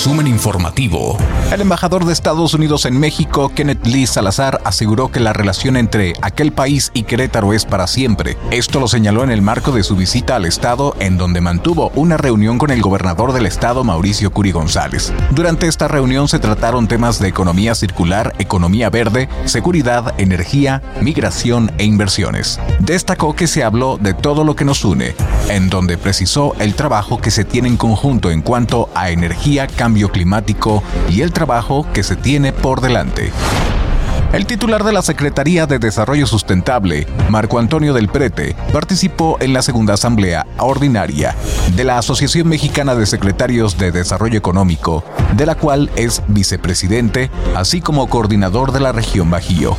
Resumen informativo. El embajador de Estados Unidos en México, Kenneth Lee Salazar, aseguró que la relación entre aquel país y Querétaro es para siempre. Esto lo señaló en el marco de su visita al estado, en donde mantuvo una reunión con el gobernador del estado, Mauricio Curi González. Durante esta reunión se trataron temas de economía circular, economía verde, seguridad, energía, migración e inversiones. Destacó que se habló de todo lo que nos une, en donde precisó el trabajo que se tiene en conjunto en cuanto a energía, cambio climático y el trabajo que se tiene por delante. El titular de la Secretaría de Desarrollo Sustentable, Marco Antonio del Prete, participó en la segunda asamblea ordinaria de la Asociación Mexicana de Secretarios de Desarrollo Económico, de la cual es vicepresidente, así como coordinador de la región Bajío.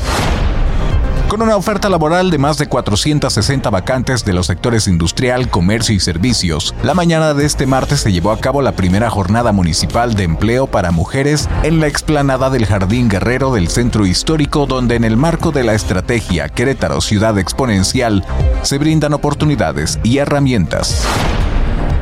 Con una oferta laboral de más de 460 vacantes de los sectores industrial, comercio y servicios, la mañana de este martes se llevó a cabo la primera jornada municipal de empleo para mujeres en la explanada del Jardín Guerrero del Centro Histórico, donde en el marco de la estrategia Querétaro Ciudad Exponencial se brindan oportunidades y herramientas.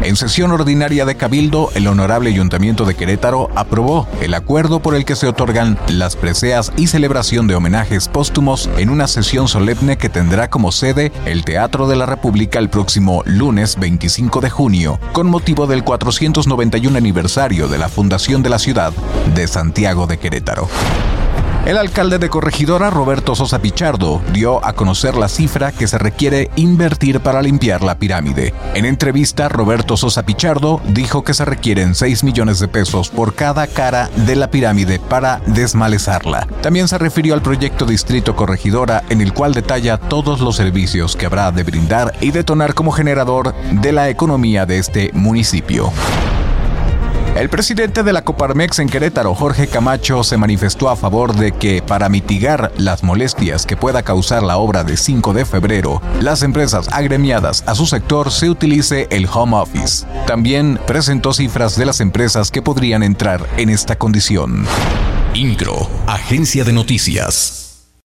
En sesión ordinaria de Cabildo, el Honorable Ayuntamiento de Querétaro aprobó el acuerdo por el que se otorgan las preseas y celebración de homenajes póstumos en una sesión solemne que tendrá como sede el Teatro de la República el próximo lunes 25 de junio, con motivo del 491 aniversario de la fundación de la ciudad de Santiago de Querétaro. El alcalde de Corregidora, Roberto Sosa Pichardo, dio a conocer la cifra que se requiere invertir para limpiar la pirámide. En entrevista, Roberto Sosa Pichardo dijo que se requieren 6 millones de pesos por cada cara de la pirámide para desmalezarla. También se refirió al proyecto Distrito Corregidora, en el cual detalla todos los servicios que habrá de brindar y detonar como generador de la economía de este municipio. El presidente de la Coparmex en Querétaro, Jorge Camacho, se manifestó a favor de que para mitigar las molestias que pueda causar la obra de 5 de febrero, las empresas agremiadas a su sector se utilice el home office. También presentó cifras de las empresas que podrían entrar en esta condición. INCRO, Agencia de Noticias.